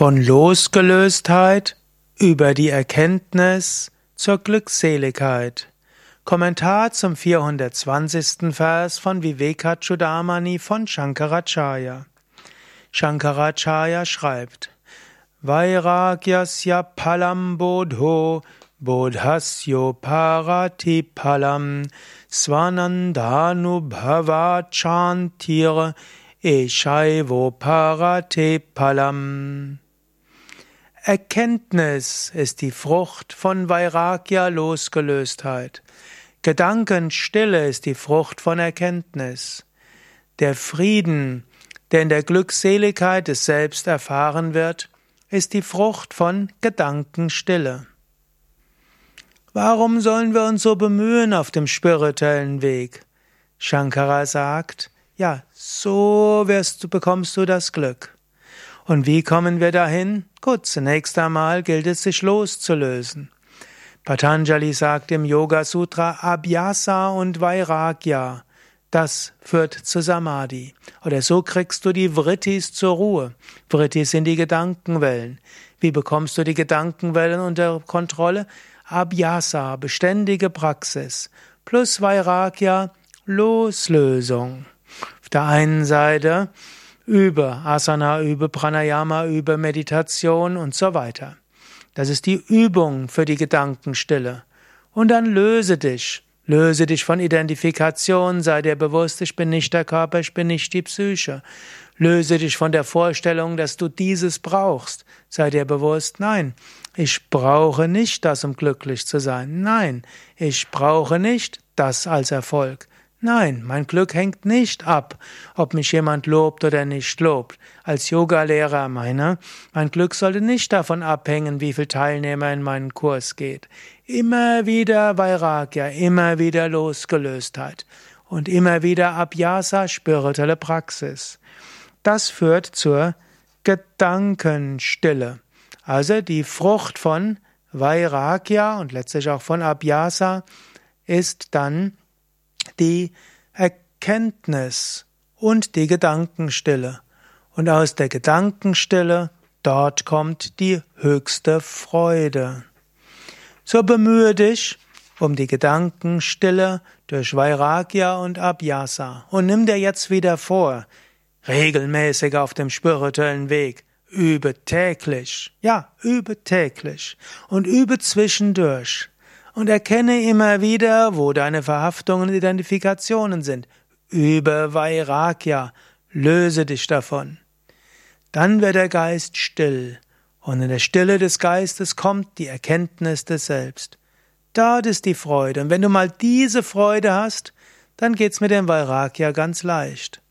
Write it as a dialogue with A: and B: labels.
A: Von Losgelöstheit über die Erkenntnis zur Glückseligkeit. Kommentar zum 420. Vers von Vivekachudamani von Shankaracharya. Shankaracharya schreibt, Vairagyasya palam bodho bodhasyo paratipalam svanandanubhavachantir Eshaivo parate palam. Erkenntnis ist die Frucht von Vairagya Losgelöstheit. Gedankenstille ist die Frucht von Erkenntnis. Der Frieden, der in der Glückseligkeit des Selbst erfahren wird, ist die Frucht von Gedankenstille. Warum sollen wir uns so bemühen auf dem spirituellen Weg? Shankara sagt, ja, so wirst du, bekommst du das Glück. Und wie kommen wir dahin? Gut, zunächst einmal gilt es, sich loszulösen. Patanjali sagt im Yoga Sutra Abhyasa und Vairagya. Das führt zu Samadhi. Oder so kriegst du die Vrittis zur Ruhe. Vrittis sind die Gedankenwellen. Wie bekommst du die Gedankenwellen unter Kontrolle? Abhyasa, beständige Praxis. Plus Vairagya, Loslösung. Auf der einen Seite übe Asana, übe Pranayama, übe Meditation und so weiter. Das ist die Übung für die Gedankenstille. Und dann löse dich. Löse dich von Identifikation, sei dir bewusst, ich bin nicht der Körper, ich bin nicht die Psyche. Löse dich von der Vorstellung, dass du dieses brauchst. Sei dir bewusst, nein, ich brauche nicht das, um glücklich zu sein. Nein, ich brauche nicht das als Erfolg. Nein, mein Glück hängt nicht ab, ob mich jemand lobt oder nicht lobt. Als Yogalehrer meine, mein Glück sollte nicht davon abhängen, wie viel Teilnehmer in meinen Kurs geht. Immer wieder Vairagya, immer wieder Losgelöstheit und immer wieder Abhyasa, spirituelle Praxis. Das führt zur Gedankenstille. Also die Frucht von Vairagya und letztlich auch von Abhyasa ist dann die Erkenntnis und die Gedankenstille. Und aus der Gedankenstille, dort kommt die höchste Freude. So bemühe dich um die Gedankenstille durch Vairagya und Abhyasa und nimm dir jetzt wieder vor, regelmäßig auf dem spirituellen Weg, übe täglich, ja, übe täglich und übe zwischendurch und erkenne immer wieder, wo deine Verhaftungen und Identifikationen sind. Übe Vairagya, löse dich davon. Dann wird der Geist still und in der Stille des Geistes kommt die Erkenntnis des Selbst. Dort ist die Freude und wenn du mal diese Freude hast, dann geht's mit dem Vairagya ganz leicht.